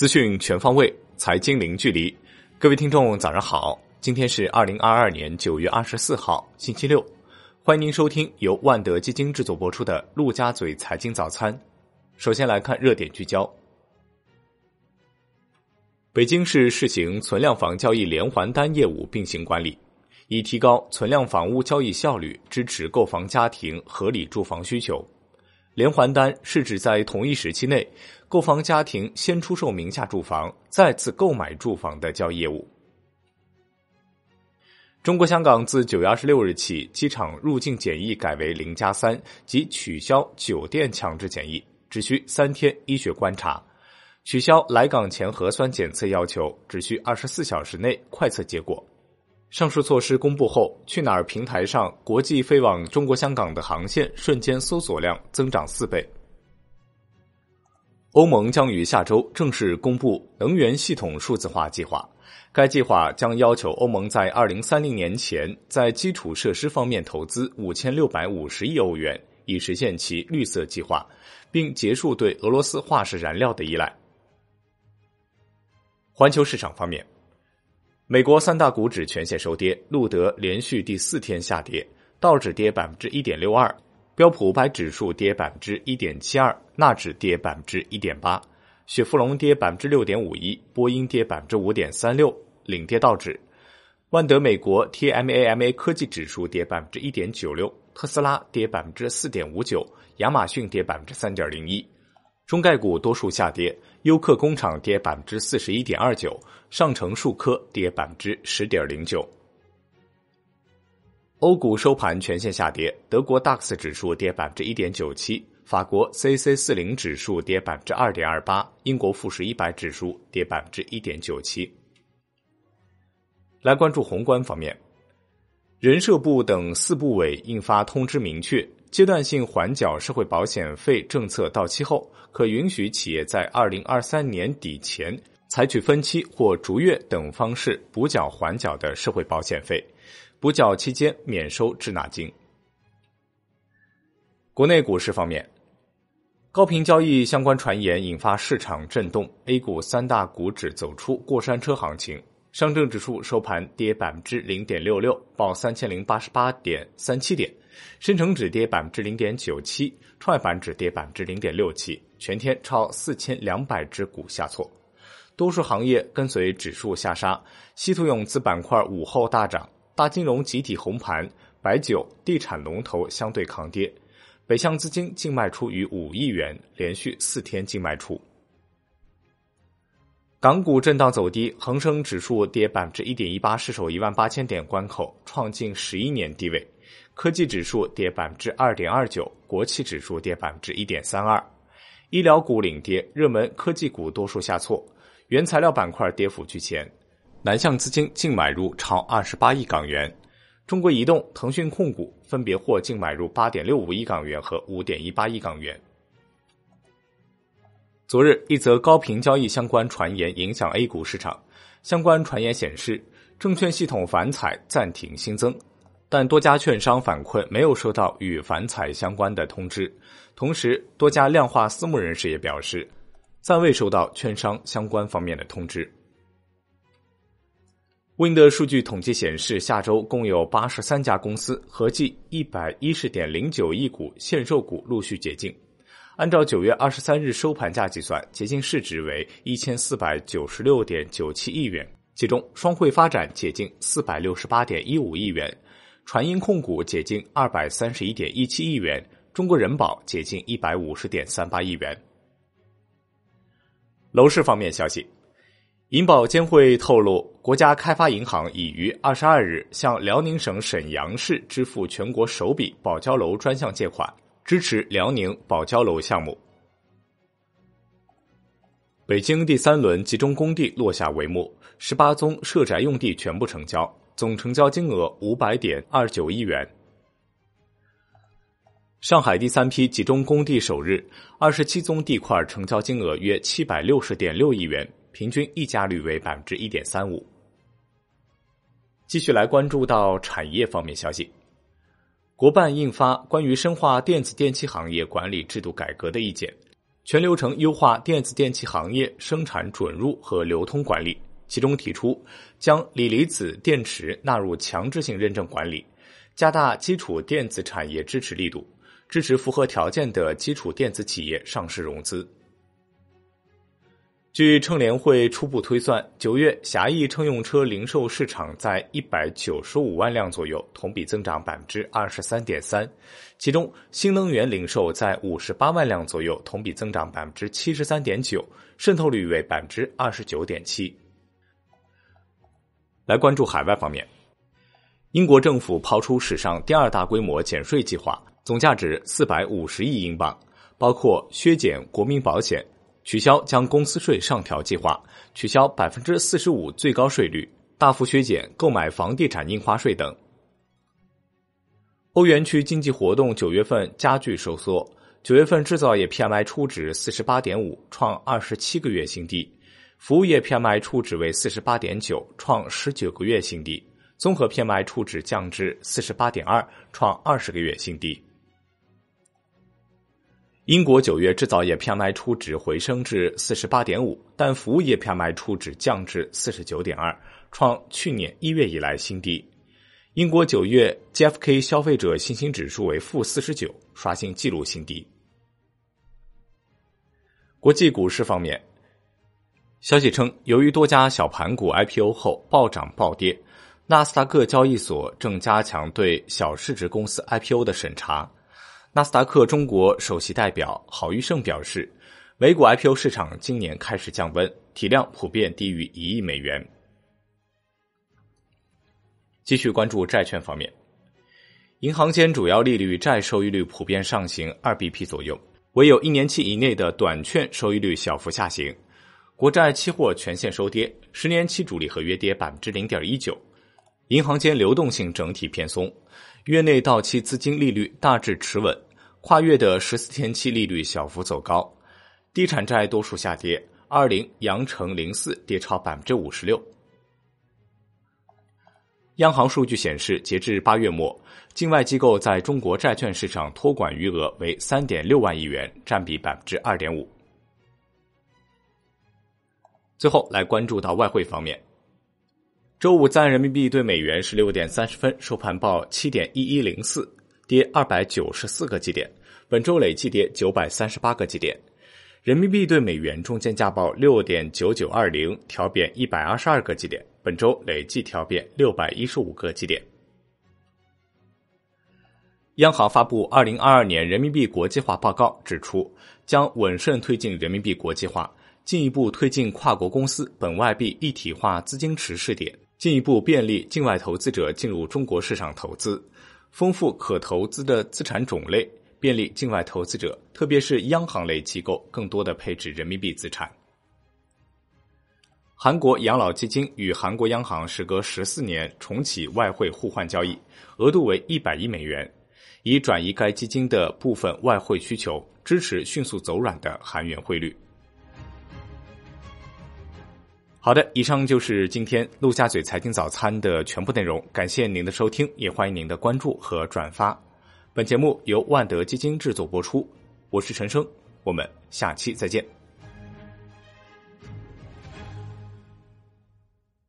资讯全方位，财经零距离。各位听众，早上好！今天是二零二二年九月二十四号，星期六。欢迎您收听由万德基金制作播出的《陆家嘴财经早餐》。首先来看热点聚焦。北京市试行存量房交易连环单业务并行管理，以提高存量房屋交易效率，支持购房家庭合理住房需求。连环单是指在同一时期内，购房家庭先出售名下住房，再次购买住房的交易业务。中国香港自九月二十六日起，机场入境检疫改为零加三，即取消酒店强制检疫，只需三天医学观察；取消来港前核酸检测要求，只需二十四小时内快测结果。上述措施公布后，去哪儿平台上国际飞往中国香港的航线瞬间搜索量增长四倍。欧盟将于下周正式公布能源系统数字化计划，该计划将要求欧盟在二零三零年前在基础设施方面投资五千六百五十亿欧元，以实现其绿色计划，并结束对俄罗斯化石燃料的依赖。环球市场方面。美国三大股指全线收跌，路德连续第四天下跌，道指跌百分之一点六二，标普五百指数跌百分之一点七二，纳指跌百分之一点八，雪佛龙跌百分之六点五一，波音跌百分之五点三六，领跌道指。万德美国 TMAMA 科技指数跌百分之一点九六，特斯拉跌百分之四点五九，亚马逊跌百分之三点零一。中概股多数下跌，优客工厂跌百分之四十一点二九，上城数科跌百分之十点零九。欧股收盘全线下跌，德国 DAX 指数跌百分之一点九七，法国 CAC 四零指数跌百分之二点二八，英国富时一百指数跌百分之一点九七。来关注宏观方面，人社部等四部委印发通知，明确。阶段性缓缴社会保险费政策到期后，可允许企业在二零二三年底前采取分期或逐月等方式补缴缓缴的社会保险费，补缴期间免收滞纳金。国内股市方面，高频交易相关传言引发市场震动，A 股三大股指走出过山车行情，上证指数收盘跌百分之零点六六，报三千零八十八点三七点。深成指跌百分之零点九七，创业板指跌百分之零点六七，全天超四千两百只股下挫，多数行业跟随指数下杀，稀土永磁板块午后大涨，大金融集体红盘，白酒、地产龙头相对抗跌，北向资金净卖出逾五亿元，连续四天净卖出。港股震荡走低，恒生指数跌百分之一点一八，失守一万八千点关口，创近十一年低位。科技指数跌百分之二点二九，国企指数跌百分之一点三二，医疗股领跌，热门科技股多数下挫，原材料板块跌幅居前，南向资金净买入超二十八亿港元，中国移动、腾讯控股分别获净买入八点六五亿港元和五点一八亿港元。昨日，一则高频交易相关传言影响 A 股市场，相关传言显示，证券系统反采暂停新增。但多家券商反馈没有收到与反采相关的通知，同时多家量化私募人士也表示，暂未收到券商相关方面的通知。Wind 的数据统计显示，下周共有八十三家公司，合计一百一十点零九亿股限售股陆续解禁。按照九月二十三日收盘价计算，解禁市值为一千四百九十六点九七亿元，其中双汇发展解禁四百六十八点一五亿元。传音控股解禁二百三十一点一七亿元，中国人保解禁一百五十点三八亿元。楼市方面消息，银保监会透露，国家开发银行已于二十二日向辽宁省沈阳市支付全国首笔保交楼专项借款，支持辽宁保交楼项目。北京第三轮集中供地落下帷幕，十八宗涉宅用地全部成交。总成交金额五百点二九亿元。上海第三批集中供地首日，二十七宗地块成交金额约七百六十点六亿元，平均溢价率为百分之一点三五。继续来关注到产业方面消息，国办印发关于深化电子电器行业管理制度改革的意见，全流程优化电子电器行业生产准入和流通管理，其中提出将锂离子电池纳入强制性认证管理，加大基础电子产业支持力度，支持符合条件的基础电子企业上市融资。据乘联会初步推算，九月狭义乘用车零售市场在一百九十五万辆左右，同比增长百分之二十三点三。其中，新能源零售在五十八万辆左右，同比增长百分之七十三点九，渗透率为百分之二十九点七。来关注海外方面，英国政府抛出史上第二大规模减税计划，总价值四百五十亿英镑，包括削减国民保险。取消将公司税上调计划，取消百分之四十五最高税率，大幅削减购买房地产印花税等。欧元区经济活动九月份加剧收缩，九月份制造业 PMI 初值四十八点五，创二十七个月新低；服务业 PMI 初值为四十八点九，创十九个月新低；综合 PMI 初值降至四十八点二，创二十个月新低。英国九月制造业 PMI 初值回升至四十八点五，但服务业 PMI 初值降至四十九点二，创去年一月以来新低。英国九月 GFK 消费者信心指数为负四十九，刷新纪录新低。国际股市方面，消息称，由于多家小盘股 IPO 后暴涨暴跌，纳斯达克交易所正加强对小市值公司 IPO 的审查。纳斯达克中国首席代表郝玉胜表示，美股 IPO 市场今年开始降温，体量普遍低于一亿美元。继续关注债券方面，银行间主要利率债收益率普遍上行二 BP 左右，唯有一年期以内的短券收益率小幅下行。国债期货全线收跌，十年期主力合约跌百分之零点一九。银行间流动性整体偏松。月内到期资金利率大致持稳，跨越的十四天期利率小幅走高，地产债多数下跌，二零、阳城零四跌超百分之五十六。央行数据显示，截至八月末，境外机构在中国债券市场托管余额为三点六万亿元，占比百分之二点五。最后来关注到外汇方面。周五，在人民币对美元十六点三十分收盘报七点一一零四，跌二百九十四个基点，本周累计跌九百三十八个基点。人民币对美元中间价报六点九九二零，调贬一百二十二个基点，本周累计调贬六百一十五个基点。央行发布二零二二年人民币国际化报告，指出将稳慎推进人民币国际化，进一步推进跨国公司本外币一体化资金池试点。进一步便利境外投资者进入中国市场投资，丰富可投资的资产种类，便利境外投资者，特别是央行类机构更多的配置人民币资产。韩国养老基金与韩国央行时隔十四年重启外汇互换交易，额度为一百亿美元，以转移该基金的部分外汇需求，支持迅速走软的韩元汇率。好的，以上就是今天陆家嘴财经早餐的全部内容。感谢您的收听，也欢迎您的关注和转发。本节目由万德基金制作播出，我是陈生，我们下期再见。